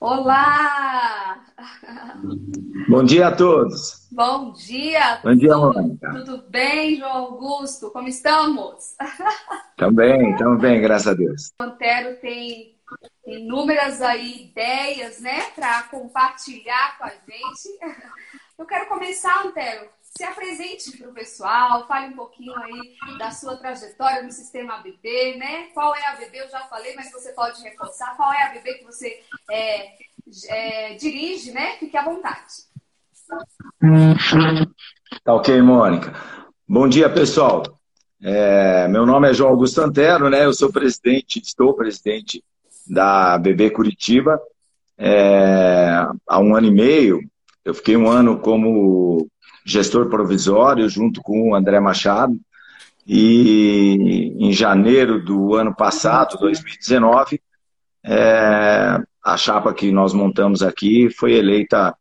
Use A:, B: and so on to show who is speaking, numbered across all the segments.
A: Olá!
B: Bom dia a todos.
A: Bom dia.
B: Bom dia,
A: tudo,
B: Mônica.
A: Tudo bem, João Augusto? Como estamos?
B: Também, estamos bem, graças a Deus.
A: O Antero tem inúmeras aí ideias, né, para compartilhar com a gente. Eu quero começar, Antero, se apresente para o pessoal, fale um pouquinho aí da sua trajetória no sistema ABB, né? Qual é a ABB? Eu já falei, mas você pode reforçar. Qual é a ABB que você é, é, dirige, né? Fique à vontade.
B: Tá ok, Mônica. Bom dia, pessoal. É, meu nome é João Augusto Antero, né? Eu sou presidente, estou presidente da ABB Curitiba é, há um ano e meio. Eu fiquei um ano como gestor provisório, junto com o André Machado. E em janeiro do ano passado, 2019, é, a chapa que nós montamos aqui foi eleita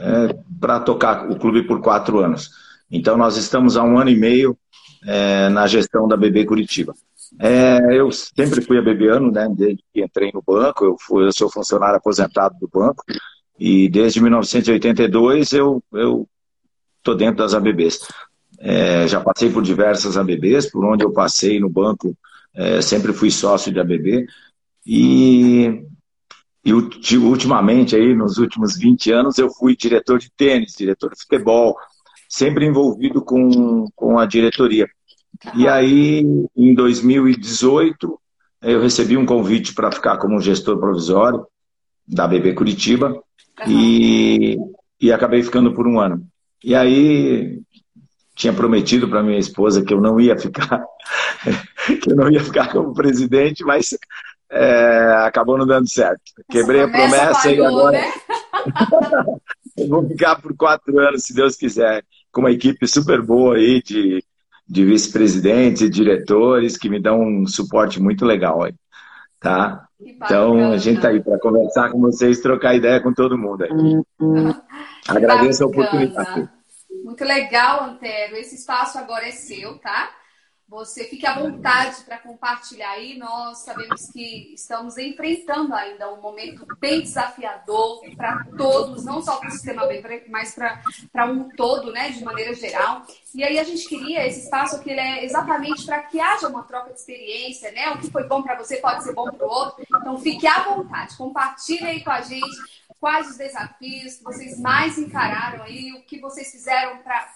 B: é, para tocar o clube por quatro anos. Então, nós estamos há um ano e meio é, na gestão da BB Curitiba. É, eu sempre fui abebiano, né, desde que entrei no banco, eu, fui, eu sou funcionário aposentado do banco, e desde 1982 eu estou dentro das ABBs. É, já passei por diversas ABBs, por onde eu passei no banco, é, sempre fui sócio de ABB. E, e ultimamente, aí, nos últimos 20 anos, eu fui diretor de tênis, diretor de futebol, sempre envolvido com, com a diretoria. E aí, em 2018, eu recebi um convite para ficar como gestor provisório da ABB Curitiba. E, e acabei ficando por um ano. E aí tinha prometido para minha esposa que eu não ia ficar, que eu não ia ficar como presidente, mas é, acabou não dando certo. Quebrei a promessa e agora né? eu vou ficar por quatro anos, se Deus quiser, com uma equipe super boa aí de, de vice-presidentes e diretores que me dão um suporte muito legal aí, tá? Então, a gente está aí para conversar com vocês, trocar ideia com todo mundo aí. Uhum. Agradeço a oportunidade.
A: Muito legal, Antero. Esse espaço agora é seu, tá? Você fique à vontade para compartilhar aí. Nós sabemos que estamos enfrentando ainda um momento bem desafiador para todos, não só para o sistema B, mas para um todo, né, de maneira geral. E aí a gente queria esse espaço que ele é exatamente para que haja uma troca de experiência, né? O que foi bom para você pode ser bom para o outro. Então fique à vontade, compartilhe aí com a gente quais os desafios que vocês mais encararam aí, o que vocês fizeram para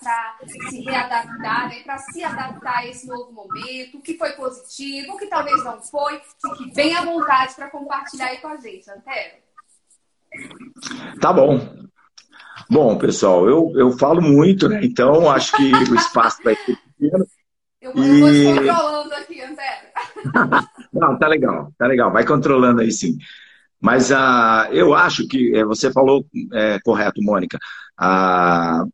A: se readaptar, né, para se adaptar a esse novo momento, o que foi positivo, o que talvez não foi. Fique bem à vontade para compartilhar aí com a gente, Antero.
B: Tá bom. Bom, pessoal, eu, eu falo muito, né? Então acho que o espaço vai ser pequeno.
A: Eu, eu vou te controlando aqui, Antero.
B: Não, tá legal, tá legal. Vai controlando aí sim. Mas ah, eu acho que é, você falou é, correto, Mônica. Ah,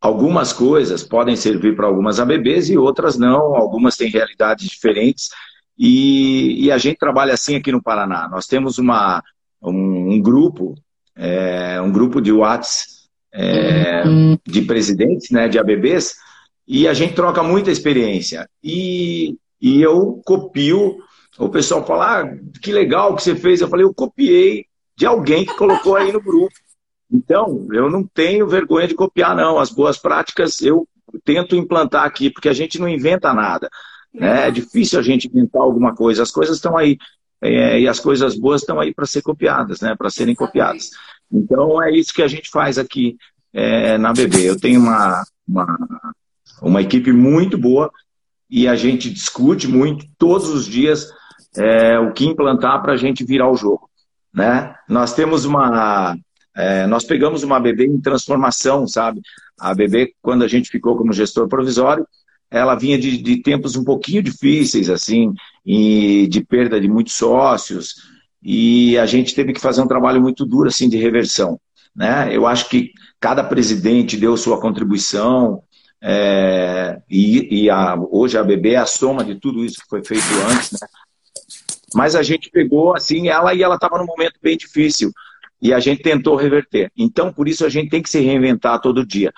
B: algumas coisas podem servir para algumas ABBs e outras não. Algumas têm realidades diferentes. E, e, a gente trabalha assim aqui no Paraná. Nós temos uma, um, um grupo, é, um grupo de Whats é, de presidentes, né, de ABBs, e a gente troca muita experiência. E, e eu copio o pessoal fala, ah, que legal que você fez. Eu falei, eu copiei de alguém que colocou aí no grupo. Então, eu não tenho vergonha de copiar, não. As boas práticas eu tento implantar aqui, porque a gente não inventa nada. Né? É difícil a gente inventar alguma coisa. As coisas estão aí. É, e as coisas boas estão aí para ser copiadas, né? para serem copiadas. Então, é isso que a gente faz aqui é, na BB. Eu tenho uma, uma, uma equipe muito boa e a gente discute muito todos os dias é, o que implantar para a gente virar o jogo. Né? Nós temos uma. É, nós pegamos uma bebê em transformação, sabe? A bebê, quando a gente ficou como gestor provisório, ela vinha de, de tempos um pouquinho difíceis, assim, e de perda de muitos sócios, e a gente teve que fazer um trabalho muito duro, assim, de reversão. Né? Eu acho que cada presidente deu sua contribuição, é, e, e a, hoje a BB é a soma de tudo isso que foi feito antes, né? Mas a gente pegou assim ela e ela estava num momento bem difícil e a gente tentou reverter. Então, por isso a gente tem que se reinventar todo dia.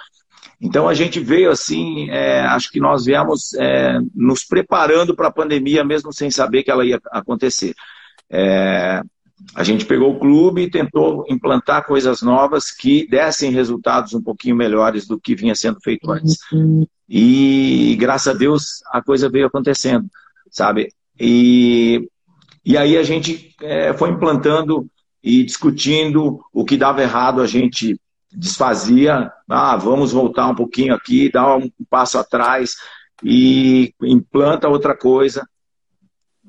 B: Então a gente veio assim, é, acho que nós viemos é, nos preparando para a pandemia, mesmo sem saber que ela ia acontecer. É, a gente pegou o clube e tentou implantar coisas novas que dessem resultados um pouquinho melhores do que vinha sendo feito antes. E graças a Deus a coisa veio acontecendo, sabe? E, e aí a gente é, foi implantando e discutindo o que dava errado, a gente desfazia, ah, vamos voltar um pouquinho aqui, dar um passo atrás e implanta outra coisa.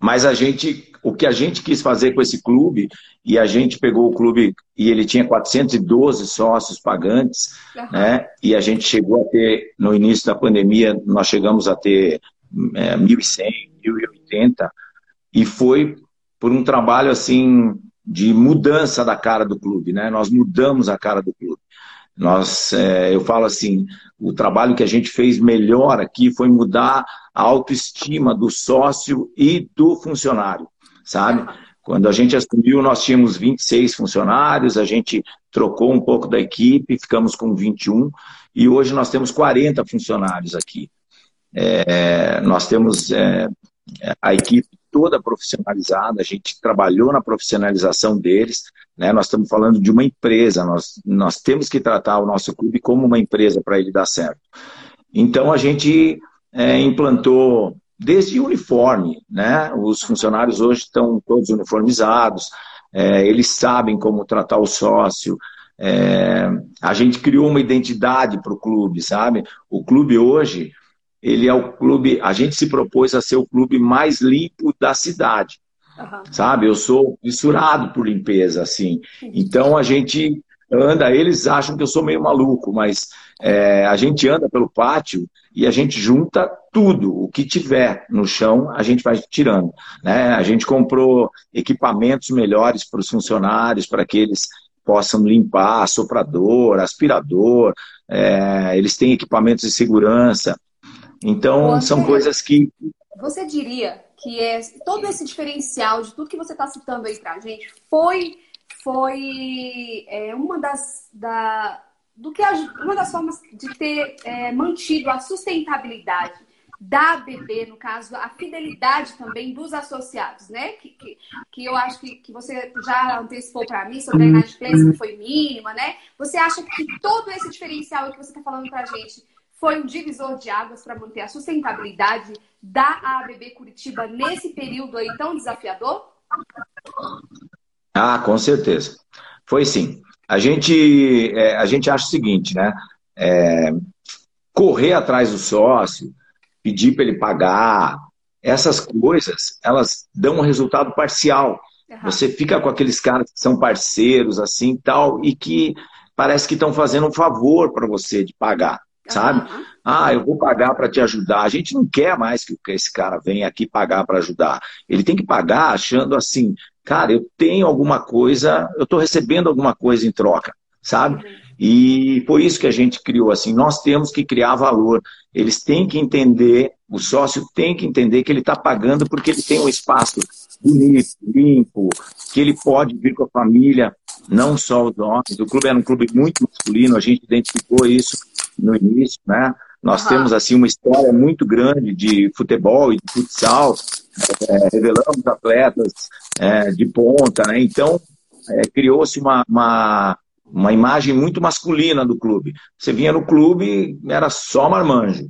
B: Mas a gente, o que a gente quis fazer com esse clube, e a gente pegou o clube e ele tinha 412 sócios pagantes, uhum. né? E a gente chegou a ter, no início da pandemia, nós chegamos a ter é, 1.100, 1.080, e foi por um trabalho assim de mudança da cara do clube, né? Nós mudamos a cara do clube. Nós, é, eu falo assim, o trabalho que a gente fez melhor aqui foi mudar a autoestima do sócio e do funcionário, sabe? Quando a gente assumiu, nós tínhamos 26 funcionários, a gente trocou um pouco da equipe, ficamos com 21, e hoje nós temos 40 funcionários aqui. É, nós temos é, a equipe toda profissionalizada, a gente trabalhou na profissionalização deles, né? Nós estamos falando de uma empresa, nós, nós temos que tratar o nosso clube como uma empresa para ele dar certo. Então a gente é, implantou desde uniforme, né? Os funcionários hoje estão todos uniformizados, é, eles sabem como tratar o sócio. É, a gente criou uma identidade para o clube, sabe? O clube hoje ele é o clube, a gente se propôs a ser o clube mais limpo da cidade. Uhum. Sabe? Eu sou fissurado por limpeza, assim. Então a gente anda, eles acham que eu sou meio maluco, mas é, a gente anda pelo pátio e a gente junta tudo, o que tiver no chão, a gente vai tirando. Né? A gente comprou equipamentos melhores para os funcionários, para que eles possam limpar, soprador, aspirador, é, eles têm equipamentos de segurança. Então, você, são coisas que.
A: Você diria que é, todo esse diferencial de tudo que você está citando aí para a gente foi, foi é, uma das. Da, do que a, uma das formas de ter é, mantido a sustentabilidade da ABB, no caso, a fidelidade também dos associados, né? Que, que, que eu acho que, que você já antecipou para mim sobre a inadimplência que foi mínima, né? Você acha que todo esse diferencial que você está falando para a gente foi um divisor de águas para manter a sustentabilidade da ABB Curitiba nesse período aí tão desafiador?
B: Ah, com certeza. Foi sim. A gente, é, a gente acha o seguinte, né? É, correr atrás do sócio, pedir para ele pagar, essas coisas, elas dão um resultado parcial. Uhum. Você fica com aqueles caras que são parceiros, assim, tal, e que parece que estão fazendo um favor para você de pagar sabe? Uhum. Ah, eu vou pagar para te ajudar. A gente não quer mais que esse cara venha aqui pagar para ajudar. Ele tem que pagar achando assim, cara, eu tenho alguma coisa, eu estou recebendo alguma coisa em troca, sabe? Uhum. E foi isso que a gente criou assim. Nós temos que criar valor. Eles têm que entender, o sócio tem que entender que ele está pagando porque ele tem um espaço bonito, limpo, que ele pode vir com a família, não só os homens. O clube era um clube muito masculino, a gente identificou isso no início, né? Nós uhum. temos assim uma história muito grande de futebol e de futsal, é, revelamos atletas é, de ponta, né? Então é, criou-se uma, uma, uma imagem muito masculina do clube. Você vinha no clube, era só marmanjo.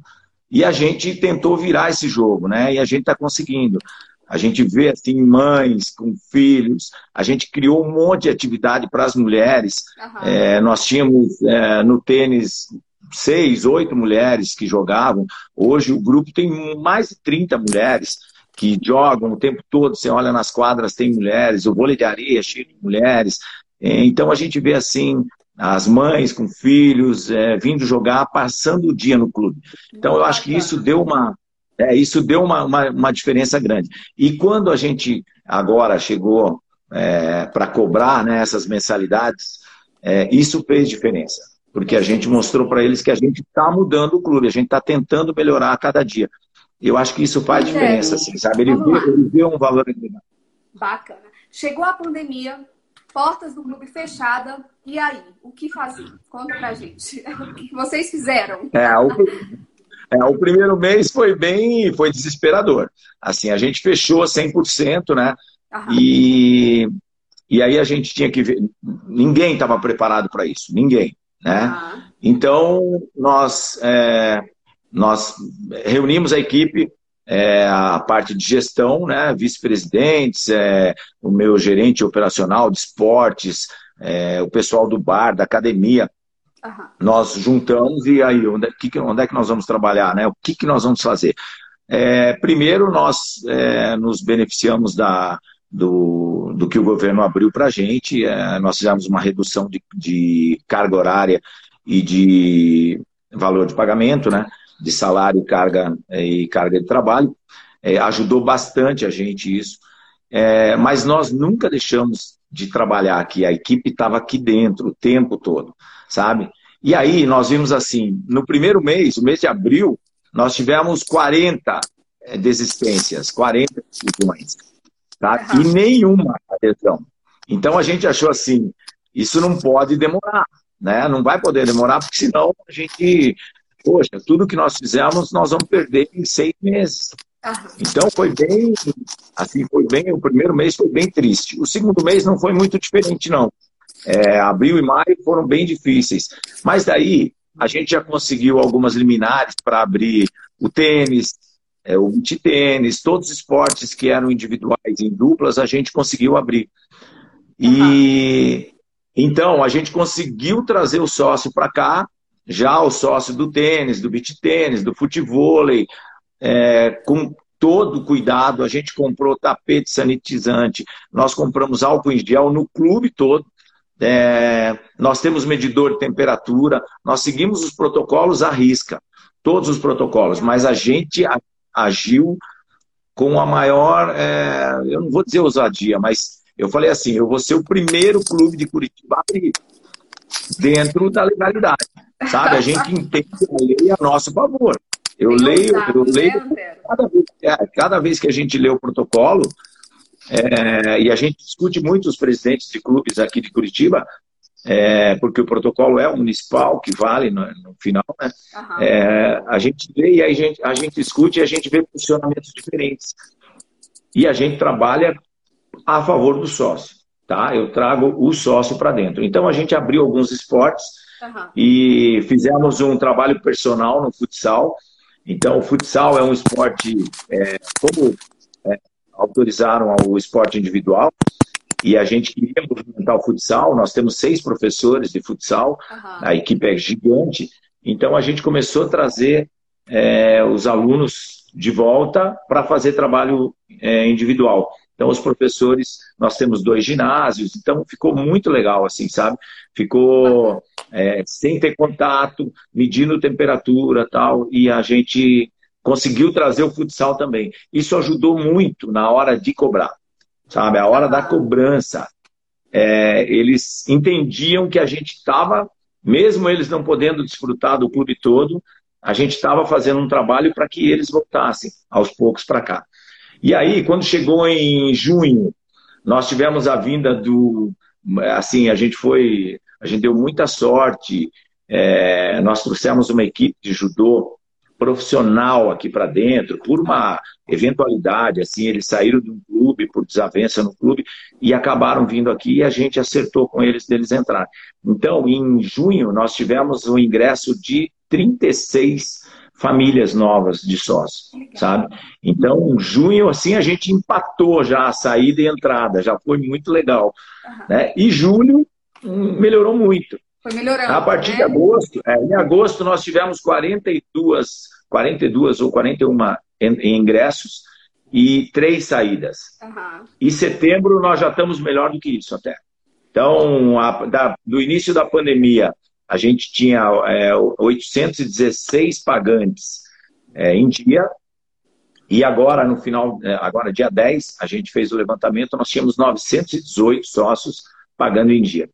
B: E a gente tentou virar esse jogo, né? E a gente está conseguindo. A gente vê assim mães com filhos. A gente criou um monte de atividade para as mulheres. Uhum. É, nós tínhamos é, no tênis seis, oito mulheres que jogavam. Hoje o grupo tem mais de 30 mulheres que jogam o tempo todo. Você olha nas quadras, tem mulheres, o vôlei de areia é cheio de mulheres. É, então a gente vê assim as mães com filhos é, vindo jogar, passando o dia no clube. Então eu acho que isso deu uma é, isso deu uma, uma, uma, diferença grande. E quando a gente agora chegou é, para cobrar né, essas mensalidades, é, isso fez diferença porque a gente mostrou para eles que a gente está mudando o clube, a gente está tentando melhorar a cada dia. Eu acho que isso faz diferença, assim, sabe? Ele vê, ele vê, um valor agregado.
A: Bacana. Chegou a pandemia, portas do clube fechada, e aí? O que fazer? Conta pra gente. O que vocês fizeram?
B: É, o, é, o primeiro mês foi bem, foi desesperador. Assim, a gente fechou 100%, né? Aham. E e aí a gente tinha que ver. Ninguém estava preparado para isso, ninguém. Né? Uhum. Então, nós, é, nós reunimos a equipe, é, a parte de gestão, né, vice-presidentes, é, o meu gerente operacional de esportes, é, o pessoal do bar, da academia. Uhum. Nós juntamos e aí, onde, que, onde é que nós vamos trabalhar? Né? O que, que nós vamos fazer? É, primeiro, nós é, nos beneficiamos da, do, do que o governo abriu para a gente. É, nós fizemos uma redução de, de, carga horária e de valor de pagamento, né? de salário carga, é, e carga de trabalho. É, ajudou bastante a gente isso. É, mas nós nunca deixamos de trabalhar aqui. A equipe estava aqui dentro o tempo todo, sabe? E aí nós vimos assim, no primeiro mês, o mês de abril, nós tivemos 40 é, desistências, 40 decisões tá? E nenhuma adesão. Então a gente achou assim, isso não pode demorar, né? Não vai poder demorar, porque senão a gente, poxa, tudo que nós fizemos nós vamos perder em seis meses. Então foi bem, assim, foi bem, o primeiro mês foi bem triste. O segundo mês não foi muito diferente, não. É, abril e maio foram bem difíceis. Mas daí a gente já conseguiu algumas liminares para abrir o tênis, é, o beach tênis, todos os esportes que eram individuais em duplas, a gente conseguiu abrir. E uhum. então a gente conseguiu trazer o sócio para cá, já o sócio do tênis, do beach tênis, do futevôlei, é, com todo cuidado. A gente comprou tapete sanitizante, nós compramos álcool em gel no clube todo. É, nós temos medidor de temperatura, nós seguimos os protocolos à risca, todos os protocolos, mas a gente agiu com a maior, é, eu não vou dizer ousadia, mas eu falei assim, eu vou ser o primeiro clube de Curitiba a abrir dentro da legalidade, sabe? A gente entende a lei a nosso favor. Eu leio, eu leio né, cada vez, é, cada vez que a gente lê o protocolo, é, e a gente discute muito os presidentes de clubes aqui de Curitiba, é, porque o protocolo é o municipal, que vale no, no final, né? Uhum. É, a gente vê e a gente, a gente discute e a gente vê funcionamentos diferentes. E a gente trabalha a favor do sócio, tá? Eu trago o sócio para dentro. Então, a gente abriu alguns esportes uhum. e fizemos um trabalho personal no futsal. Então, o futsal é um esporte, é, como é, autorizaram o esporte individual, e a gente queria movimentar o futsal. Nós temos seis professores de futsal, uhum. a equipe é gigante. Então a gente começou a trazer é, os alunos de volta para fazer trabalho é, individual. Então os professores, nós temos dois ginásios, então ficou muito legal, assim, sabe? Ficou é, sem ter contato, medindo temperatura tal, e a gente conseguiu trazer o futsal também. Isso ajudou muito na hora de cobrar sabe? A hora da cobrança. É, eles entendiam que a gente estava, mesmo eles não podendo desfrutar do clube todo, a gente estava fazendo um trabalho para que eles voltassem aos poucos para cá. E aí, quando chegou em junho, nós tivemos a vinda do. Assim, a gente foi. A gente deu muita sorte. É, nós trouxemos uma equipe de judô profissional aqui para dentro, por uma eventualidade, assim, eles saíram de um clube por desavença no clube e acabaram vindo aqui e a gente acertou com eles deles entrar. Então, em junho, nós tivemos o ingresso de 36 famílias novas de sócios, sabe? Então, em junho, assim, a gente empatou já a saída e a entrada, já foi muito legal. Né? E julho hum, melhorou muito.
A: Foi melhorando.
B: A partir né? de agosto, é, em agosto nós tivemos 42 42 ou 41 ingressos e três saídas. Uhum. Em setembro nós já estamos melhor do que isso até. Então, a, da, do início da pandemia, a gente tinha é, 816 pagantes é, em dia, e agora, no final, é, agora dia 10, a gente fez o levantamento, nós tínhamos 918 sócios pagando em dia.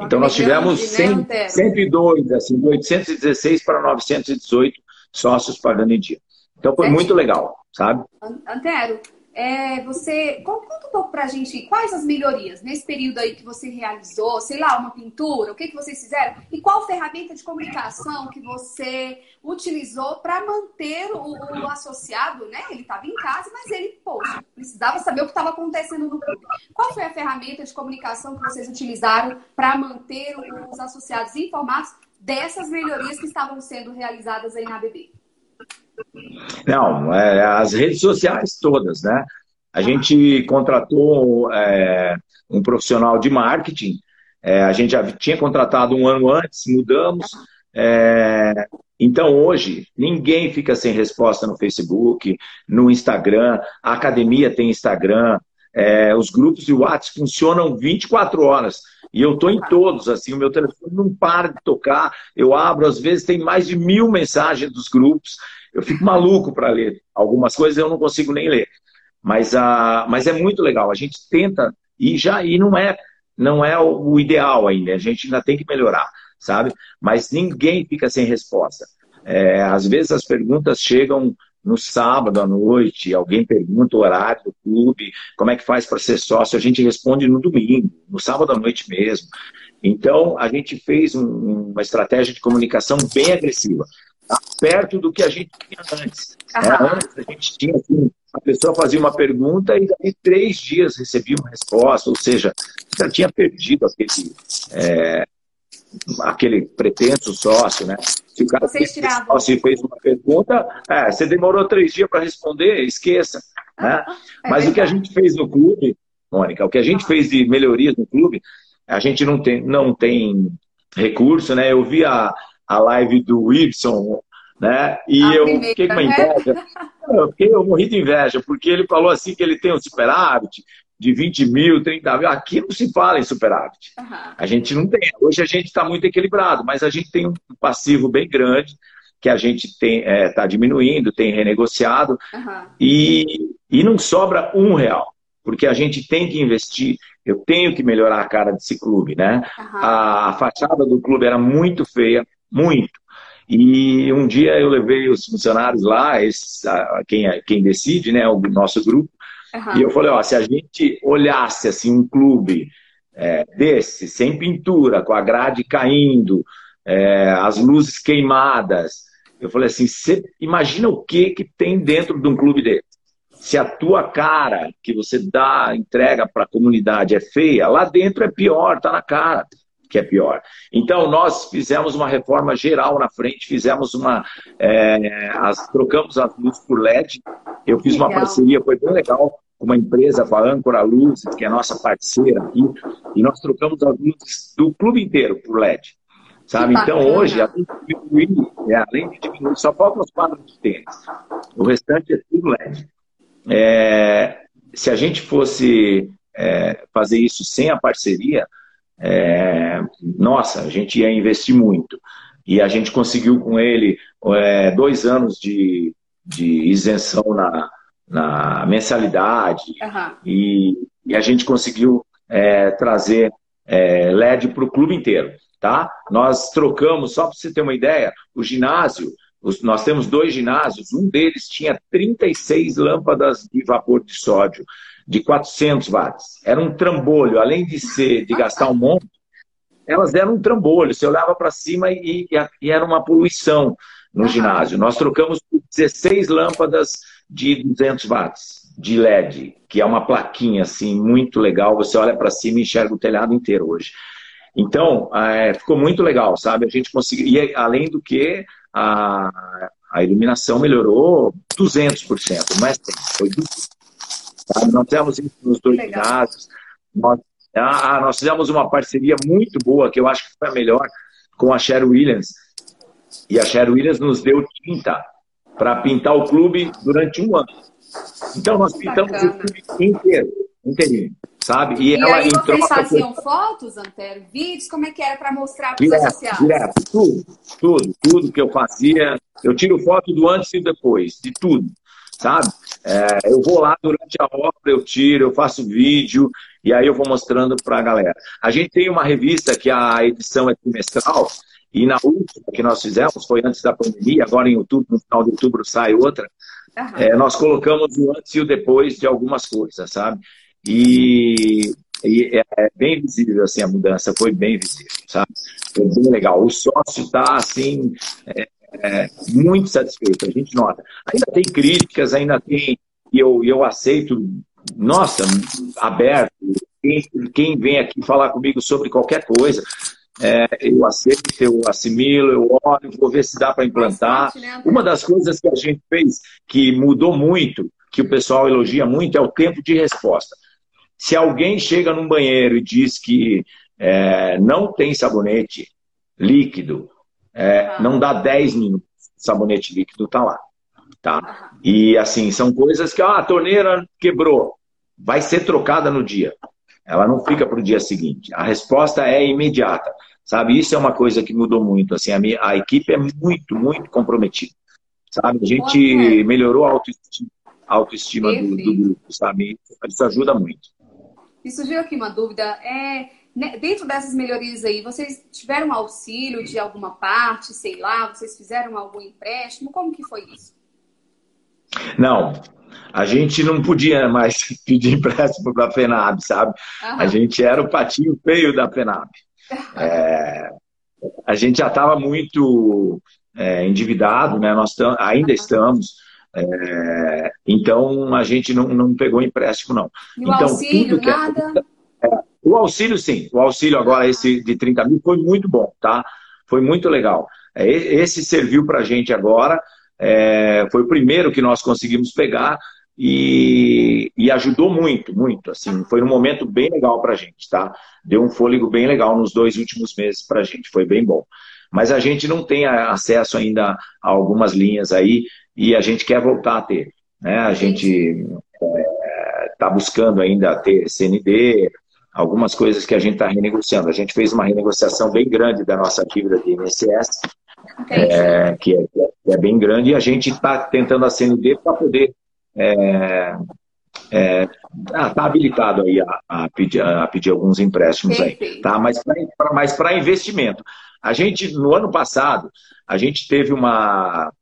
B: Então, nós tivemos 100, 102, assim, de 816 para 918 sócios pagando em dia. Então foi muito legal, sabe?
A: Antero, é, você conta um pouco para a gente quais as melhorias nesse período aí que você realizou, sei lá, uma pintura, o que, que vocês fizeram e qual ferramenta de comunicação que você utilizou para manter o, o, associado, né? Ele estava em casa, mas ele, poxa, precisava saber o que estava acontecendo no clube. Qual foi a ferramenta de comunicação que vocês utilizaram para manter os associados informados dessas melhorias que estavam sendo realizadas aí na BB?
B: Não, é, as redes sociais todas, né? A gente contratou é, um profissional de marketing, é, a gente já tinha contratado um ano antes, mudamos. É, então, hoje, ninguém fica sem resposta no Facebook, no Instagram, a academia tem Instagram, é, os grupos de WhatsApp funcionam 24 horas. E eu estou em todos, assim, o meu telefone não para de tocar. Eu abro, às vezes tem mais de mil mensagens dos grupos. Eu fico maluco para ler. Algumas coisas eu não consigo nem ler. Mas, a, mas é muito legal. A gente tenta, e já e não é, não é o ideal ainda. A gente ainda tem que melhorar, sabe? Mas ninguém fica sem resposta. É, às vezes as perguntas chegam no sábado à noite, alguém pergunta o horário do clube, como é que faz para ser sócio, a gente responde no domingo, no sábado à noite mesmo. Então, a gente fez um, uma estratégia de comunicação bem agressiva? Perto do que a gente tinha antes. Né? Antes a gente tinha assim, a pessoa fazia uma pergunta e em três dias recebia uma resposta, ou seja, já tinha perdido aquele, é, aquele pretenso sócio, né? Se o cara fez, sócio fez uma pergunta, é, você demorou três dias para responder, esqueça. Né? É Mas o que a gente fez no clube, Mônica, o que a gente fez de melhorias no clube, a gente não tem, não tem recurso, né? Eu vi a, a live do Wilson, né? E a eu primeira, fiquei com né? inveja. Né? Eu, fiquei, eu morri de inveja, porque ele falou assim que ele tem um superávit, de 20 mil, 30 mil. Aqui não se fala em superávit. Uhum. A gente não tem. Hoje a gente está muito equilibrado, mas a gente tem um passivo bem grande que a gente está é, tá diminuindo, tem renegociado uhum. e, e não sobra um real, porque a gente tem que investir. Eu tenho que melhorar a cara desse clube, né? Uhum. A, a fachada do clube era muito feia, muito. E um dia eu levei os funcionários lá, esse, quem, quem decide, né, o nosso grupo, Uhum. E eu falei, ó, se a gente olhasse assim um clube é, desse, sem pintura, com a grade caindo, é, as luzes queimadas, eu falei assim, você imagina o que que tem dentro de um clube desse. Se a tua cara que você dá, entrega para a comunidade é feia, lá dentro é pior, tá na cara que é pior. Então, nós fizemos uma reforma geral na frente, fizemos uma. É, as, trocamos as luzes por LED. Eu fiz legal. uma parceria, foi bem legal, com uma empresa, com a Âncora Luzes, que é nossa parceira aqui, e nós trocamos as luzes do clube inteiro por LED. Sabe? Então, hoje, além de diminuir, é, além de diminuir, só faltam os quadros de tênis. O restante é tudo LED. É, se a gente fosse é, fazer isso sem a parceria, é, nossa, a gente ia investir muito. E a gente conseguiu com ele é, dois anos de, de isenção na, na mensalidade uhum. e, e, a gente conseguiu é, trazer é, LED para o clube inteiro. Tá? Nós trocamos, só para você ter uma ideia, o ginásio, os, nós temos dois ginásios, um deles tinha 36 lâmpadas de vapor de sódio de 400 watts. Era um trambolho, além de ser de gastar um monte, elas eram um trambolho. Você olhava para cima e, e, era uma poluição no ginásio. Nós trocamos 16 lâmpadas de 200 watts de LED, que é uma plaquinha assim muito legal. Você olha para cima e enxerga o telhado inteiro hoje. Então, é, ficou muito legal, sabe? A gente conseguiu. E além do que, a, a iluminação melhorou 200%, não é 100%, foi 200%. Sabe? Nós fizemos isso nos dois ginásios. Nós, ah, nós fizemos uma parceria muito boa, que eu acho que foi a melhor, com a Cher Williams. E a Cher Williams nos deu tinta para pintar o clube durante um ano. Então nós pintamos Bacana. o clube inteiro, inteirinho, sabe?
A: E, e ela aí vocês faziam fotos, Antero, vídeos, como é que era para mostrar para os associados?
B: Direto, tudo, tudo, tudo que eu fazia. Eu tiro foto do antes e depois, de tudo, sabe? É, eu vou lá durante a obra, eu tiro, eu faço vídeo e aí eu vou mostrando para a galera. A gente tem uma revista que a edição é trimestral e na última que nós fizemos, foi antes da pandemia, agora em outubro, no final de outubro sai outra, uhum. é, nós colocamos o antes e o depois de algumas coisas, sabe? E, e é, é, bem visível, assim, a mudança foi bem visível, sabe? Foi bem legal. O sócio está, assim, é, é, muito satisfeito, a gente nota. Ainda tem críticas, ainda tem, e eu, eu aceito, nossa, aberto, quem, quem vem aqui falar comigo sobre qualquer coisa, é, eu aceito, eu assimilo, eu olho, vou ver se dá para implantar. Né, Uma das coisas que a gente fez que mudou muito, que o pessoal elogia muito, é o tempo de resposta. Se alguém chega num banheiro e diz que é, não tem sabonete líquido, é, não dá 10 minutos, sabonete líquido está lá. Tá? E assim, são coisas que ah, a torneira quebrou, vai ser trocada no dia. Ela não fica para o dia seguinte. A resposta é imediata. Sabe, isso é uma coisa que mudou muito. Assim, a, minha, a equipe é muito, muito comprometida. Sabe, a gente melhorou a autoestima, a autoestima do, do, grupo, sabe? Isso ajuda muito.
A: Me surgiu aqui uma dúvida. É, dentro dessas melhorias aí, vocês tiveram auxílio de alguma parte, sei lá, vocês fizeram algum empréstimo? Como que foi isso?
B: Não, a gente não podia mais pedir empréstimo para a FENAB, sabe? A gente era o patinho feio da FENAB. É, a gente já estava muito é, endividado, né? Nós ainda estamos. É, então a gente não, não pegou empréstimo, não.
A: E
B: então,
A: auxílio, tudo que nada?
B: O auxílio, sim. O auxílio agora, esse de 30 mil, foi muito bom, tá? Foi muito legal. É, esse serviu para a gente agora. É, foi o primeiro que nós conseguimos pegar e, e, ajudou muito, muito. Assim, foi um momento bem legal para a gente, tá? Deu um fôlego bem legal nos dois últimos meses para a gente, foi bem bom. Mas a gente não tem acesso ainda a algumas linhas aí e a gente quer voltar a ter. Né? A gente está é, buscando ainda ter CND, algumas coisas que a gente está renegociando. A gente fez uma renegociação bem grande da nossa dívida de INSS, é, que, é, que, é, bem grande, e a gente está tentando a CND para poder é, é, ah, tá habilitado aí a, a, pedir, a pedir alguns empréstimos Perfeito. aí, tá? Mas para mas para investimento. A gente, no ano passado, a gente teve uma,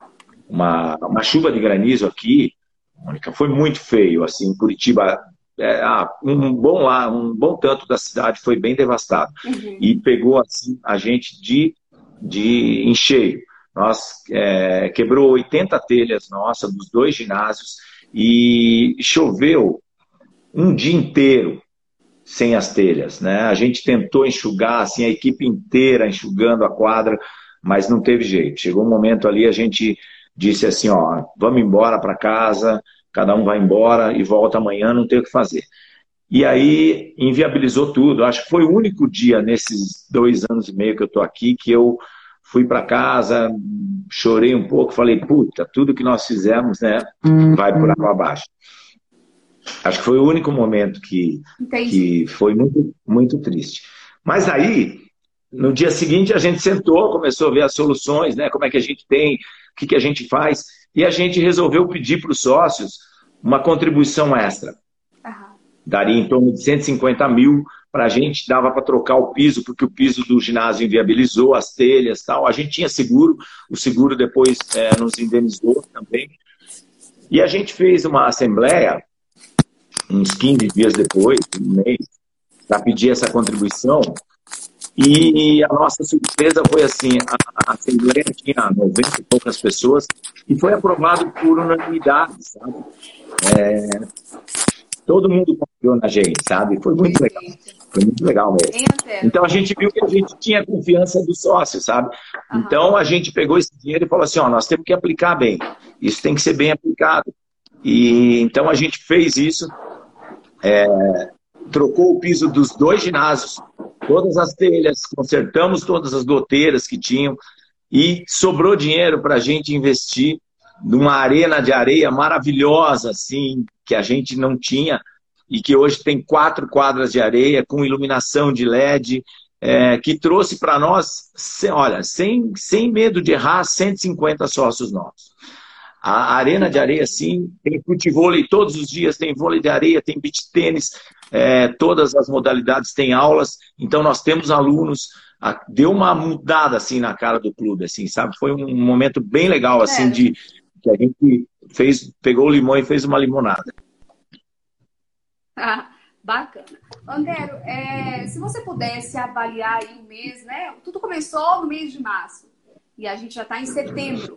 B: uma, uma chuva de granizo aqui, Mônica, foi muito feio, assim, Curitiba, é, ah, um bom lá, um bom tanto da cidade foi bem devastado. Uhum. E pegou, assim, a gente de, de em cheio. Nós é, quebrou 80 telhas nossa dos dois ginásios e choveu um dia inteiro sem as telhas, né? A gente tentou enxugar, assim, a equipe inteira enxugando a quadra, mas não teve jeito. Chegou um momento ali, a gente disse assim, ó, vamos embora para casa, cada um vai embora e volta amanhã, não tem o que fazer. E aí inviabilizou tudo. Acho que foi o único dia nesses dois anos e meio que eu estou aqui que eu fui para casa, chorei um pouco, falei, puta, tudo que nós fizemos, né, vai por água abaixo. Acho que foi o único momento que, que foi muito, muito triste. Mas aí, no dia seguinte, a gente sentou, começou a ver as soluções, né, como é que a gente tem, o que, que a gente faz, e a gente resolveu pedir para os sócios uma contribuição extra. Uhum. Daria em torno de 150 mil para a gente, dava para trocar o piso, porque o piso do ginásio inviabilizou as telhas tal. A gente tinha seguro, o seguro depois é, nos indenizou também. E a gente fez uma assembleia, uns 15 dias depois, um mês, para pedir essa contribuição. E a nossa surpresa foi assim: a, a Assembleia tinha 90 e poucas pessoas e foi aprovado por unanimidade, sabe? É, todo mundo confiou na gente, sabe? Foi muito legal. Foi muito legal mesmo. Então a gente viu que a gente tinha confiança do sócio, sabe? Então a gente pegou esse dinheiro e falou assim: ó, nós temos que aplicar bem. Isso tem que ser bem aplicado. E então a gente fez isso, é, trocou o piso dos dois ginásios, todas as telhas, consertamos todas as goteiras que tinham e sobrou dinheiro para a gente investir numa arena de areia maravilhosa, assim, que a gente não tinha e que hoje tem quatro quadras de areia com iluminação de LED, é, que trouxe para nós, olha, sem, sem medo de errar, 150 sócios nossos. A arena de areia, sim, tem futebol todos os dias, tem vôlei de areia, tem beach tênis, é, todas as modalidades têm aulas, então nós temos alunos, deu uma mudada assim na cara do clube, assim, sabe? Foi um momento bem legal assim é. de que a gente fez, pegou o limão e fez uma limonada.
A: Ah, bacana. Antero, é, se você pudesse avaliar aí o mês, né? Tudo começou no mês de março e a gente já está em setembro.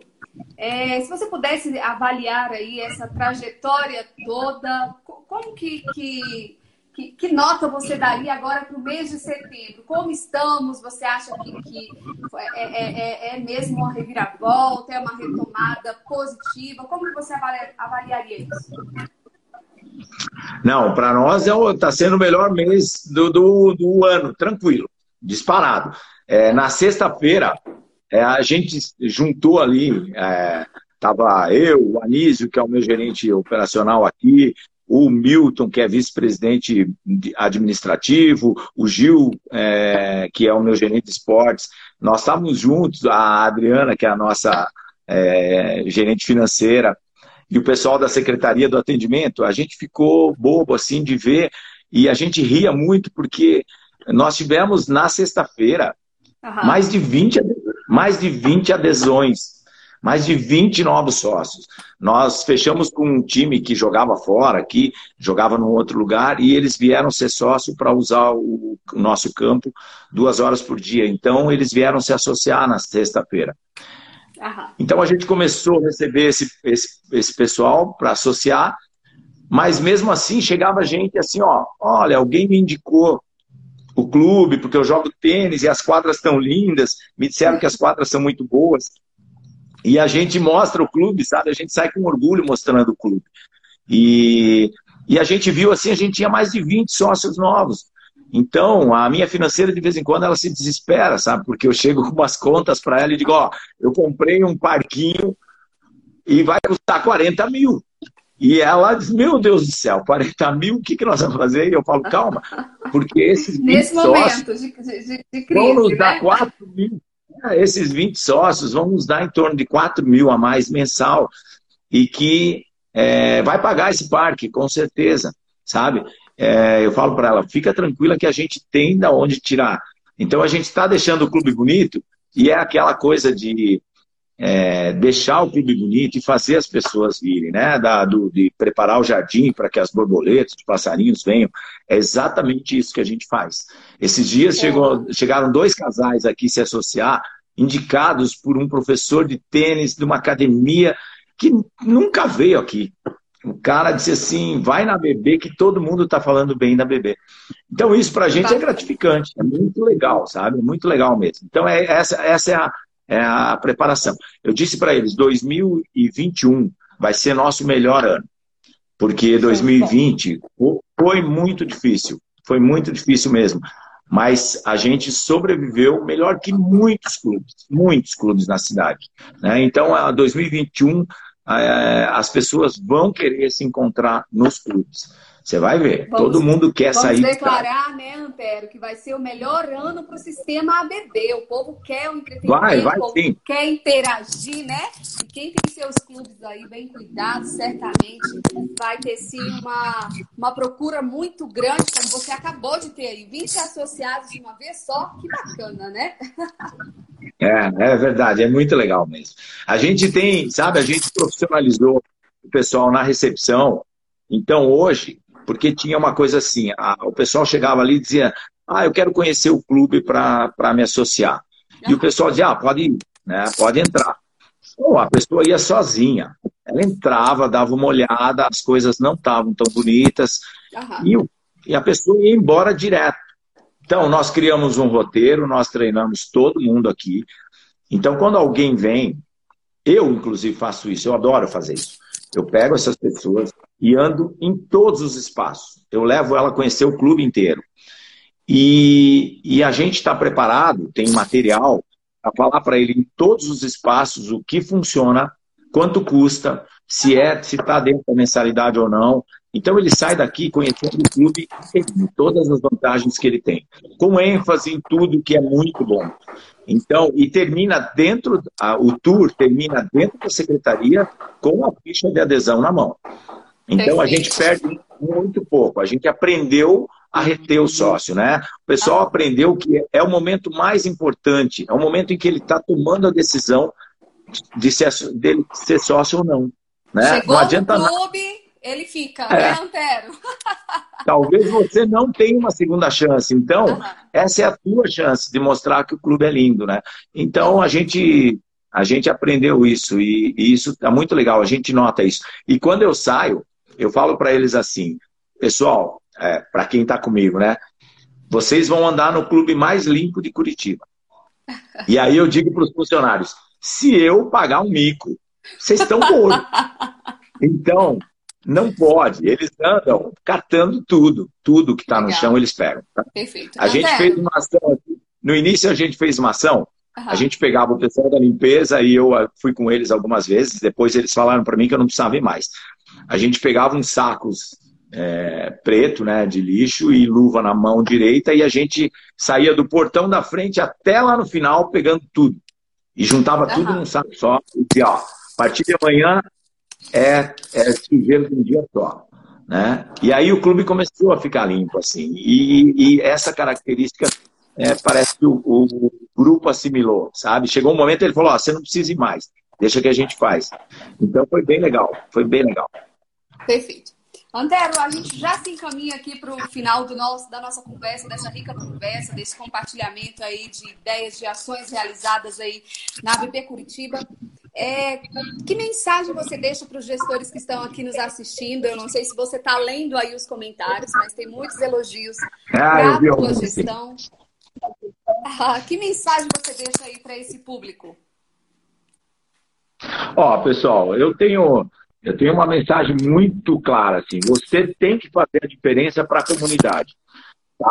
A: É, se você pudesse avaliar aí essa trajetória toda, como que, que, que, que nota você daria agora para o mês de setembro? Como estamos? Você acha que, que é, é, é, é mesmo uma reviravolta? É uma retomada positiva? Como você avaliaria isso?
B: Não, para nós está é, sendo o melhor mês do, do, do ano, tranquilo, disparado. É, na sexta-feira, é, a gente juntou ali, estava é, eu, o Anísio, que é o meu gerente operacional aqui, o Milton, que é vice-presidente administrativo, o Gil, é, que é o meu gerente de esportes. Nós estávamos juntos, a Adriana, que é a nossa é, gerente financeira, e o pessoal da Secretaria do Atendimento. A gente ficou bobo assim de ver e a gente ria muito porque nós tivemos na sexta-feira uhum. mais de 20 mais de 20 adesões, mais de 20 novos sócios. Nós fechamos com um time que jogava fora aqui, jogava num outro lugar, e eles vieram ser sócio para usar o, o nosso campo duas horas por dia. Então, eles vieram se associar na sexta-feira. Então, a gente começou a receber esse, esse, esse pessoal para associar, mas mesmo assim chegava gente assim, ó, olha, alguém me indicou o clube, porque eu jogo tênis e as quadras estão lindas, me disseram que as quadras são muito boas. E a gente mostra o clube, sabe? A gente sai com orgulho mostrando o clube. E, e a gente viu assim, a gente tinha mais de 20 sócios novos. Então, a minha financeira, de vez em quando, ela se desespera, sabe? Porque eu chego com umas contas para ela e digo, ó, eu comprei um parquinho e vai custar 40 mil. E ela diz, meu Deus do céu, 40 mil, o que, que nós vamos fazer? E eu falo, calma, porque esses 20 Nesse sócios de, de, de crise, vão nos dar 4 né? mil. É, esses 20 sócios vão nos dar em torno de 4 mil a mais mensal e que é, vai pagar esse parque, com certeza, sabe? É, eu falo para ela, fica tranquila que a gente tem da onde tirar. Então a gente está deixando o clube bonito e é aquela coisa de é, deixar o clube bonito e fazer as pessoas virem, né? Da, do, de preparar o jardim para que as borboletas, os passarinhos venham. É exatamente isso que a gente faz. Esses dias é. chegou, chegaram dois casais aqui se associar, indicados por um professor de tênis de uma academia que nunca veio aqui. O cara disse assim: vai na bebê que todo mundo está falando bem da bebê. Então, isso para a gente é gratificante, é muito legal, sabe? É muito legal mesmo. Então, é, essa, essa é a, é a preparação. Eu disse para eles: 2021 vai ser nosso melhor ano, porque 2020 foi muito difícil, foi muito difícil mesmo. Mas a gente sobreviveu melhor que muitos clubes, muitos clubes na cidade. Né? Então, 2021 as pessoas vão querer se encontrar nos clubes. Você vai ver, vamos, todo mundo quer
A: vamos
B: sair.
A: Vamos declarar, né, Antero, que vai ser o melhor ano para o sistema ABB. O povo quer o entretenimento, vai, vai, o povo sim. quer interagir, né? E quem tem seus clubes aí bem cuidados, certamente vai ter sim uma, uma procura muito grande, como você acabou de ter aí, 20 associados de uma vez só. Que bacana, né?
B: É, é verdade, é muito legal mesmo. A gente tem, sabe, a gente profissionalizou o pessoal na recepção. Então, hoje, porque tinha uma coisa assim, a, o pessoal chegava ali e dizia, ah, eu quero conhecer o clube para me associar. E o pessoal dizia, ah, pode ir, né? pode entrar. Ou a pessoa ia sozinha. Ela entrava, dava uma olhada, as coisas não estavam tão bonitas, uhum. e, e a pessoa ia embora direto. Então, nós criamos um roteiro, nós treinamos todo mundo aqui. Então, quando alguém vem, eu, inclusive, faço isso, eu adoro fazer isso. Eu pego essas pessoas e ando em todos os espaços. Eu levo ela a conhecer o clube inteiro. E, e a gente está preparado, tem material, para falar para ele em todos os espaços o que funciona, quanto custa, se é, se está dentro da mensalidade ou não. Então ele sai daqui conhecendo o clube e todas as vantagens que ele tem, com ênfase em tudo que é muito bom. Então, e termina dentro, a, o tour termina dentro da secretaria com a ficha de adesão na mão. Então a gente perde muito pouco. A gente aprendeu a reter o sócio, né? O pessoal aprendeu que é o momento mais importante, é o momento em que ele está tomando a decisão de ser, dele ser sócio ou não. Né?
A: Chegou não adianta no clube, nada. Ele fica, é. né, Antero?
B: Talvez você não tenha uma segunda chance. Então, uhum. essa é a tua chance de mostrar que o clube é lindo, né? Então, a gente a gente aprendeu isso e, e isso é muito legal, a gente nota isso. E quando eu saio, eu falo para eles assim, pessoal, é, para quem está comigo, né? Vocês vão andar no clube mais limpo de Curitiba. E aí eu digo para os funcionários: se eu pagar um mico, vocês estão mortos. Então, não pode. Eles andam catando tudo. Tudo que está no chão, eles pegam. Tá?
A: Perfeito.
B: A gente fez uma ação aqui. No início, a gente fez uma ação. Uhum. A gente pegava o pessoal da limpeza e eu ah, fui com eles algumas vezes. Depois eles falaram para mim que eu não precisava ir mais. A gente pegava uns sacos é, preto, né, de lixo e luva na mão direita e a gente saía do portão da frente até lá no final pegando tudo. E juntava uhum. tudo num saco só e dizia, ó, a partir de amanhã é, é sujeiro de um dia só. Né? E aí o clube começou a ficar limpo, assim. E, e essa característica é, parece que o, o, grupo assimilou, sabe? Chegou um momento ele falou, ó, você não precisa ir mais, deixa que a gente faz. Então foi bem legal, foi bem legal.
A: Perfeito. Antero, a gente já se encaminha aqui para o final do nosso, da nossa conversa, dessa rica conversa, desse compartilhamento aí de ideias, de ações realizadas aí na BP Curitiba. É, que mensagem você deixa para os gestores que estão aqui nos assistindo? Eu não sei se você está lendo aí os comentários, mas tem muitos elogios ah, para a sua gestão. Ah, que mensagem você deixa aí para esse público?
B: Ó, pessoal, eu tenho eu tenho uma mensagem muito clara assim. Você tem que fazer a diferença para a comunidade. Tá?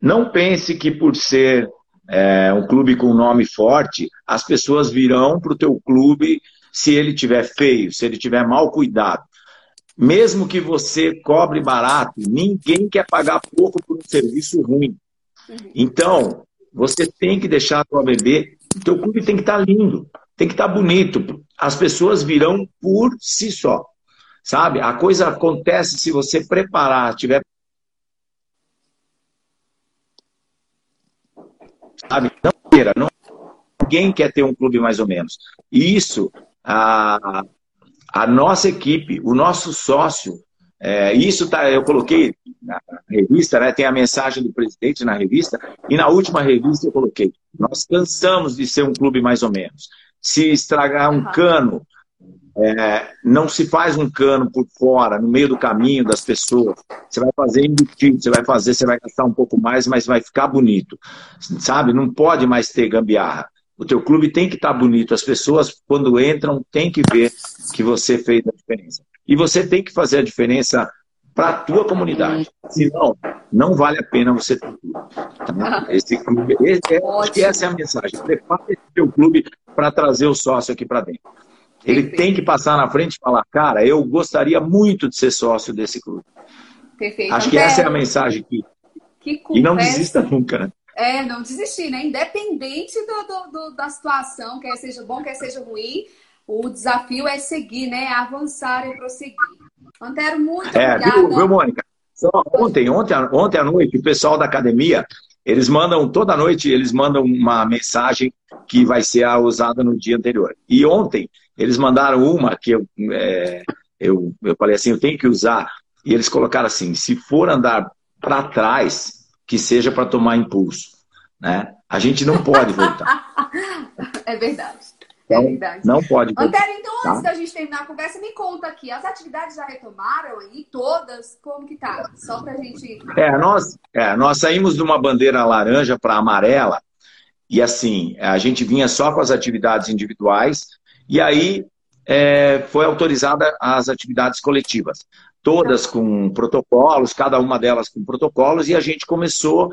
B: Não pense que por ser é, um clube com nome forte, as pessoas virão para o teu clube se ele tiver feio, se ele tiver mal cuidado. Mesmo que você cobre barato, ninguém quer pagar pouco por um serviço ruim. Uhum. Então, você tem que deixar a tua bebê, o teu clube tem que estar tá lindo, tem que estar tá bonito. As pessoas virão por si só. Sabe? A coisa acontece se você preparar, tiver sabe? Não queira, não, ninguém quer ter um clube mais ou menos. E isso, a, a nossa equipe, o nosso sócio, é, isso tá, eu coloquei na revista, né, tem a mensagem do presidente na revista, e na última revista eu coloquei, nós cansamos de ser um clube mais ou menos. Se estragar um cano, é, não se faz um cano por fora, no meio do caminho das pessoas. Você vai fazer embutido, você vai fazer, você vai gastar um pouco mais, mas vai ficar bonito. Sabe? Não pode mais ter gambiarra. O teu clube tem que estar tá bonito. As pessoas, quando entram, têm que ver que você fez a diferença. E você tem que fazer a diferença para a tua comunidade. Senão, não vale a pena você ter tudo. Tá? Esse clube, esse, é, acho que essa é a mensagem. Prepare esse teu clube para trazer o sócio aqui para dentro. Ele Perfeito. tem que passar na frente e falar, cara, eu gostaria muito de ser sócio desse clube.
A: Perfeito.
B: Acho que essa é a mensagem aqui. Que e não desista nunca, né?
A: É, não desistir, né? Independente do, do, do, da situação, quer seja bom, quer seja ruim, o desafio é seguir, né? Avançar e prosseguir. Antero, muito é, obrigada. Viu,
B: viu, Mônica? Só ontem, ontem, ontem à noite, o pessoal da academia, eles mandam, toda noite, eles mandam uma mensagem que vai ser usada no dia anterior. E ontem, eles mandaram uma que eu, é, eu, eu falei assim, eu tenho que usar. E eles colocaram assim, se for andar para trás, que seja para tomar impulso. Né? A gente não pode voltar.
A: é verdade. É
B: então, verdade. Não pode.
A: Voltar, Antero, então, tá? antes da gente terminar a conversa, me conta aqui. As atividades já retomaram aí? Todas? Como que tá? Só pra gente.
B: É, nós, é, nós saímos de uma bandeira laranja para amarela. E assim, a gente vinha só com as atividades individuais e aí é, foi autorizada as atividades coletivas, todas com protocolos, cada uma delas com protocolos, e a gente começou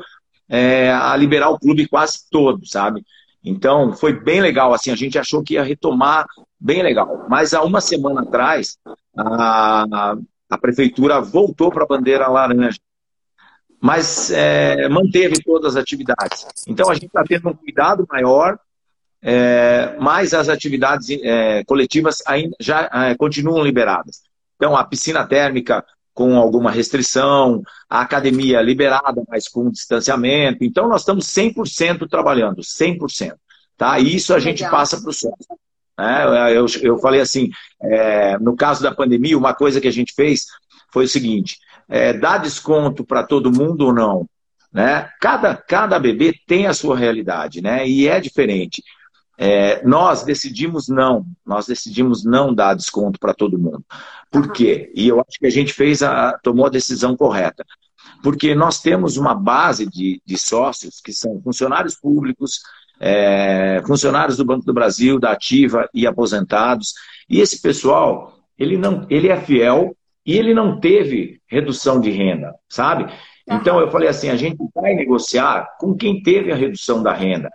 B: é, a liberar o clube quase todo, sabe? Então, foi bem legal, assim, a gente achou que ia retomar bem legal. Mas há uma semana atrás, a, a prefeitura voltou para a bandeira laranja, mas é, manteve todas as atividades. Então, a gente está tendo um cuidado maior é, mas as atividades é, coletivas ainda já é, continuam liberadas. Então, a piscina térmica com alguma restrição, a academia liberada, mas com distanciamento. Então, nós estamos 100% trabalhando, 100%. Tá? E isso a Legal. gente passa para o sócio. Né? Eu, eu falei assim, é, no caso da pandemia, uma coisa que a gente fez foi o seguinte: é, dá desconto para todo mundo ou não? Né? Cada, cada bebê tem a sua realidade, né? E é diferente. É, nós decidimos não, nós decidimos não dar desconto para todo mundo. Por quê? E eu acho que a gente fez a, tomou a decisão correta. Porque nós temos uma base de, de sócios que são funcionários públicos, é, funcionários do Banco do Brasil, da Ativa e aposentados. E esse pessoal, ele, não, ele é fiel e ele não teve redução de renda, sabe? Então eu falei assim, a gente vai negociar com quem teve a redução da renda.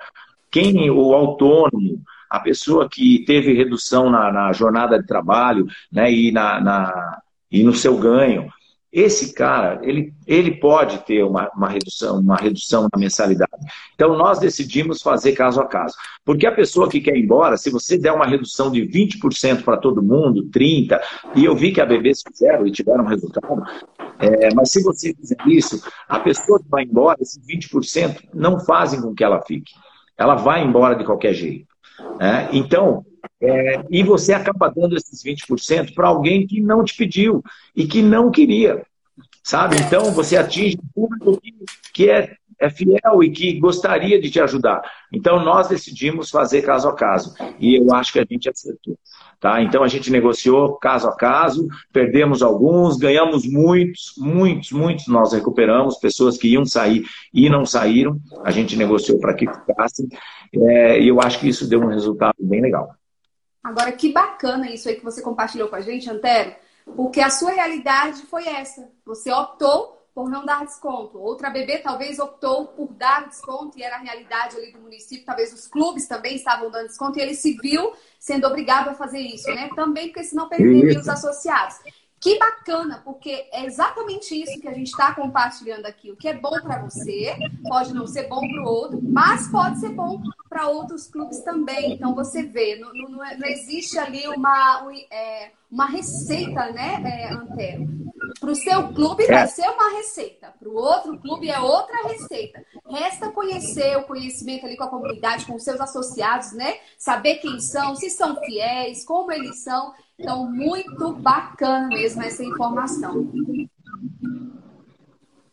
B: Quem, o autônomo, a pessoa que teve redução na, na jornada de trabalho né, e, na, na, e no seu ganho. Esse cara, ele, ele pode ter uma, uma, redução, uma redução na mensalidade. Então, nós decidimos fazer caso a caso. Porque a pessoa que quer ir embora, se você der uma redução de 20% para todo mundo, 30%, e eu vi que a BBs fizeram e tiveram resultado, é, mas se você fizer isso, a pessoa que vai embora, esses 20% não fazem com que ela fique. Ela vai embora de qualquer jeito. Né? Então, é, e você acaba dando esses 20% para alguém que não te pediu e que não queria. Sabe? Então, você atinge um público que, que é, é fiel e que gostaria de te ajudar. Então, nós decidimos fazer caso a caso. E eu acho que a gente acertou. Tá? Então, a gente negociou caso a caso, perdemos alguns, ganhamos muitos, muitos, muitos nós recuperamos, pessoas que iam sair e não saíram, a gente negociou para que ficassem. É, e eu acho que isso deu um resultado bem legal.
A: Agora, que bacana isso aí que você compartilhou com a gente, Antero, porque a sua realidade foi essa. Você optou por não dar desconto. Outra bebê talvez optou por dar desconto e era a realidade ali do município. Talvez os clubes também estavam dando desconto e ele se viu sendo obrigado a fazer isso, né? Também porque senão perderia os associados. Que bacana, porque é exatamente isso que a gente está compartilhando aqui. O que é bom para você pode não ser bom para o outro, mas pode ser bom para outros clubes também. Então você vê, não, não, não existe ali uma, é, uma receita, né, é, Antero? Para o seu clube vai é. ser uma receita, para o outro clube é outra receita. Resta conhecer o conhecimento ali com a comunidade, com os seus associados, né? Saber quem são, se são fiéis, como eles são. Então, muito bacana mesmo essa informação.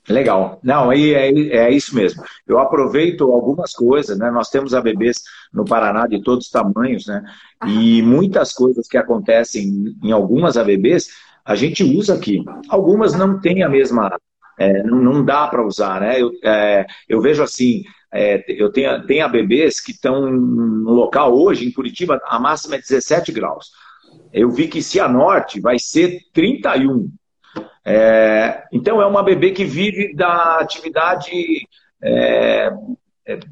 B: Legal. Não, é, é isso mesmo. Eu aproveito algumas coisas, né? Nós temos ABBs no Paraná de todos os tamanhos, né? E muitas coisas que acontecem em algumas ABBs, a gente usa aqui. Algumas não têm a mesma. É, não, não, dá para usar, né? Eu, é, eu vejo assim, é, eu tenho, tenho ABBs que estão no local hoje, em Curitiba, a máxima é 17 graus eu vi que Cianorte vai ser 31. É, então, é uma bebê que vive da atividade é,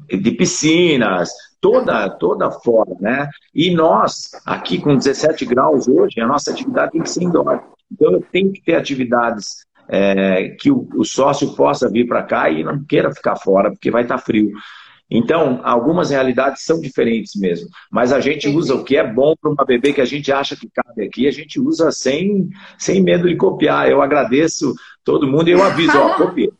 B: de piscinas, toda, toda fora, né? E nós, aqui com 17 graus hoje, a nossa atividade tem que ser indoor. Então, tenho que ter atividades é, que o, o, sócio possa vir para cá e não queira ficar fora, porque vai estar tá frio. Então, algumas realidades são diferentes mesmo. Mas a gente usa o que é bom para uma bebê que a gente acha que cabe aqui, a gente usa sem, sem medo de copiar. Eu agradeço todo mundo e eu aviso, ó, copia.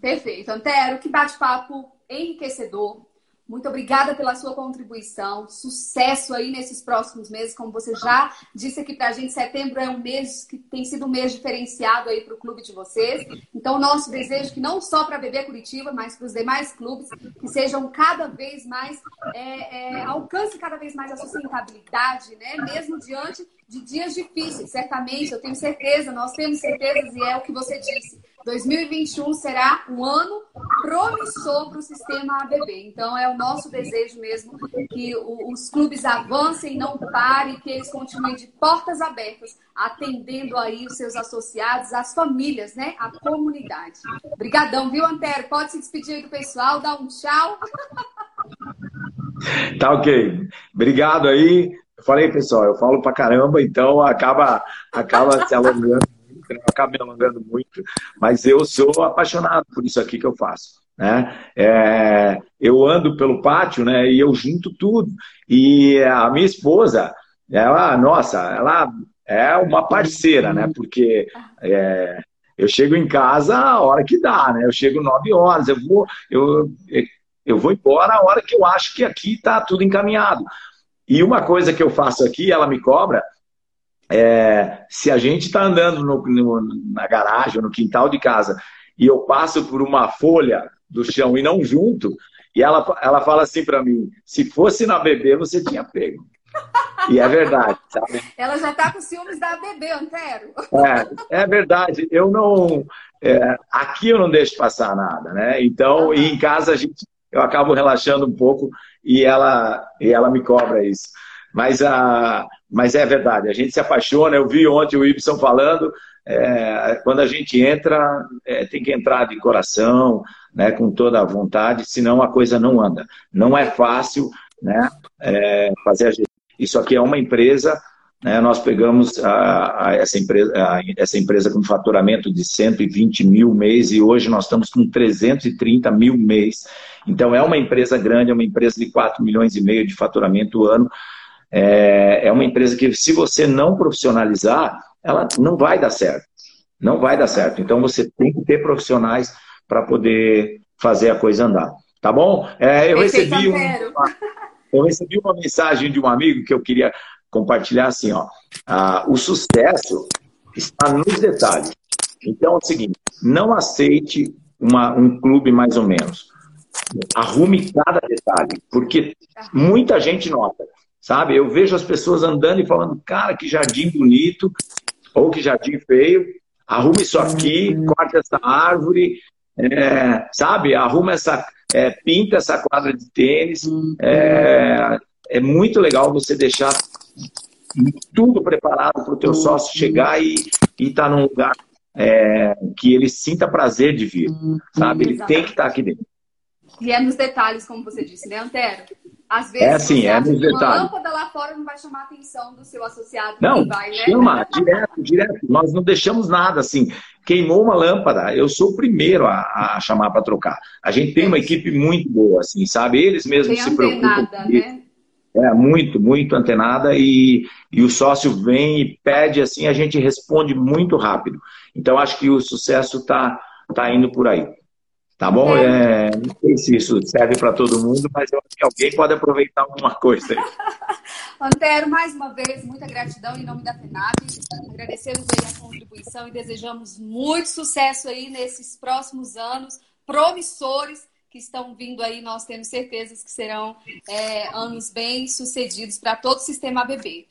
A: Perfeito. Antero, que bate-papo enriquecedor. Muito obrigada pela sua contribuição. Sucesso aí nesses próximos meses. Como você já disse aqui para a gente, setembro é um mês que tem sido um mês diferenciado aí para o clube de vocês. Então, nosso desejo que não só para a BB Curitiba, mas para os demais clubes, que sejam cada vez mais, é, é, alcance cada vez mais a sustentabilidade, né? Mesmo diante de dias difíceis. Certamente, eu tenho certeza, nós temos certezas e é o que você disse 2021 será um ano promissor para o sistema ABB. Então, é o nosso desejo mesmo que os clubes avancem, não parem, que eles continuem de portas abertas, atendendo aí os seus associados, as famílias, né? A comunidade. Obrigadão, viu, Antero? Pode se despedir aí do pessoal, dar um tchau.
B: Tá ok. Obrigado aí. Eu falei, pessoal, eu falo pra caramba, então acaba, acaba se alongando eu acabo me alongando muito, mas eu sou apaixonado por isso aqui que eu faço. Né? É, eu ando pelo pátio né, e eu junto tudo. E a minha esposa, ela, nossa, ela é uma parceira, né? Porque é, eu chego em casa a hora que dá, né? Eu chego nove horas, eu vou, eu, eu vou embora a hora que eu acho que aqui está tudo encaminhado. E uma coisa que eu faço aqui, ela me cobra, é, se a gente está andando no, no, na garagem, no quintal de casa, e eu passo por uma folha do chão e não junto, e ela, ela fala assim para mim: se fosse na bebê, você tinha pego. E é verdade, sabe?
A: Ela já está com ciúmes da bebê, Antero.
B: É, é verdade. Eu não. É, aqui eu não deixo passar nada, né? Então, e em casa a gente, eu acabo relaxando um pouco e ela, e ela me cobra isso. Mas, a, mas é verdade, a gente se apaixona. Eu vi ontem o Ibson falando, é, quando a gente entra, é, tem que entrar de coração, né, com toda a vontade, senão a coisa não anda. Não é fácil né, é, fazer a. Isso aqui é uma empresa, né, nós pegamos a, a, essa, empresa, a, essa empresa com faturamento de 120 mil mês e hoje nós estamos com 330 mil mês. Então é uma empresa grande, é uma empresa de 4 milhões e meio de faturamento ano. É, é uma empresa que, se você não profissionalizar, ela não vai dar certo. Não vai dar certo. Então você tem que ter profissionais para poder fazer a coisa andar. Tá bom? É, eu, recebi um, eu recebi uma mensagem de um amigo que eu queria compartilhar assim, ó. Ah, o sucesso está nos detalhes. Então é o seguinte, não aceite uma, um clube mais ou menos. Arrume cada detalhe, porque muita gente nota, sabe? Eu vejo as pessoas andando e falando, cara, que jardim bonito, ou que jardim feio, arrume isso aqui, corte essa árvore, é, sabe? Arruma essa, é, pinta essa quadra de tênis. É, é muito legal você deixar tudo preparado para o teu sócio chegar e estar tá num lugar é, que ele sinta prazer de vir, sabe? Ele tem que estar tá aqui dentro.
A: E é nos detalhes, como você disse, né, Antero? Às vezes,
B: é assim, é nos detalhes. Uma
A: lâmpada lá fora não vai chamar a atenção do seu associado.
B: Não,
A: vai, né?
B: chama, direto, direto. Nós não deixamos nada assim. Queimou uma lâmpada, eu sou o primeiro a, a chamar para trocar. A gente tem uma equipe muito boa, assim, sabe? Eles mesmos tem se preocupam. Né? É, muito, muito antenada e, e o sócio vem e pede assim, a gente responde muito rápido. Então, acho que o sucesso está tá indo por aí. Tá bom? É. É, não sei se isso serve para todo mundo, mas eu acho que alguém pode aproveitar alguma coisa aí.
A: Antero, mais uma vez, muita gratidão em nome da FENAB. Agradecemos aí a contribuição e desejamos muito sucesso aí nesses próximos anos promissores que estão vindo aí. Nós temos certezas que serão é, anos bem sucedidos para todo o sistema ABB.